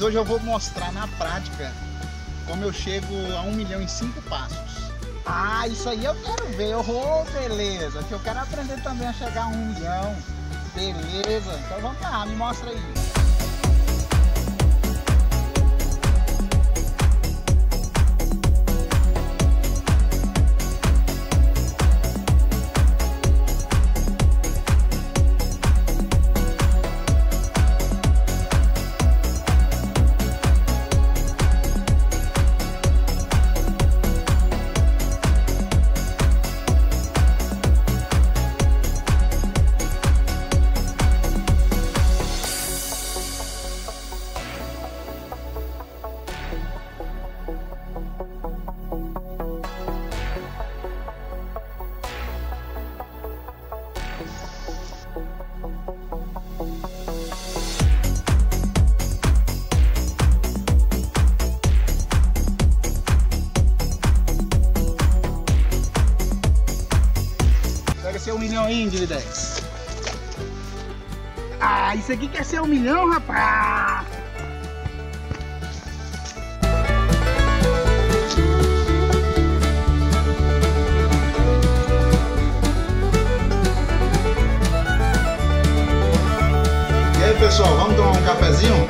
hoje eu vou mostrar na prática como eu chego a um milhão em cinco passos. Ah, isso aí eu quero ver. Oh, beleza. Que eu quero aprender também a chegar a um milhão. Beleza. Então vamos lá, me mostra aí. Ser um milhão aí, Individex. Ah, isso aqui quer ser um milhão, rapaz! E aí, pessoal, vamos tomar um cafezinho?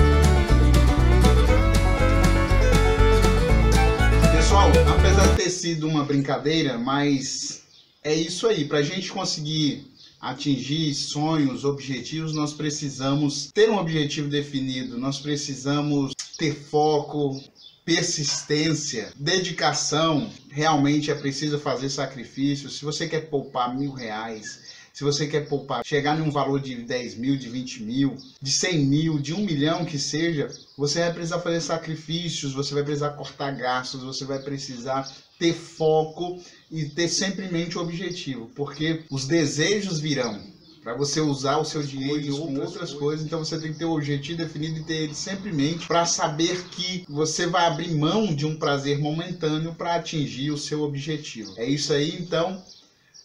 Pessoal, apesar de ter sido uma brincadeira, mas é isso aí. Para a gente conseguir atingir sonhos, objetivos, nós precisamos ter um objetivo definido, nós precisamos ter foco, persistência, dedicação. Realmente é preciso fazer sacrifícios. Se você quer poupar mil reais, se você quer poupar, chegar num valor de 10 mil, de 20 mil, de 100 mil, de 1 milhão que seja, você vai precisar fazer sacrifícios, você vai precisar cortar gastos, você vai precisar ter foco e ter sempre em mente o objetivo, porque os desejos virão para você usar o seu dinheiro com outras, outras coisas. Então você tem que ter o objetivo definido e ter ele sempre em mente para saber que você vai abrir mão de um prazer momentâneo para atingir o seu objetivo. É isso aí, então.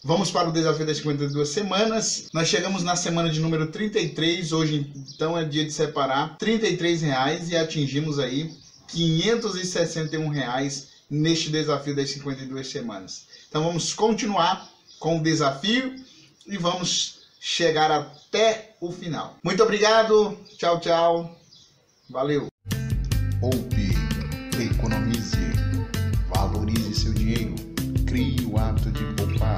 Vamos para o desafio das 52 semanas. Nós chegamos na semana de número 33. Hoje, então, é dia de separar 33 reais e atingimos aí 561 reais neste desafio das 52 semanas. Então, vamos continuar com o desafio e vamos chegar até o final. Muito obrigado. Tchau, tchau. Valeu. Poupe, economize, valorize seu dinheiro, crie o hábito de poupar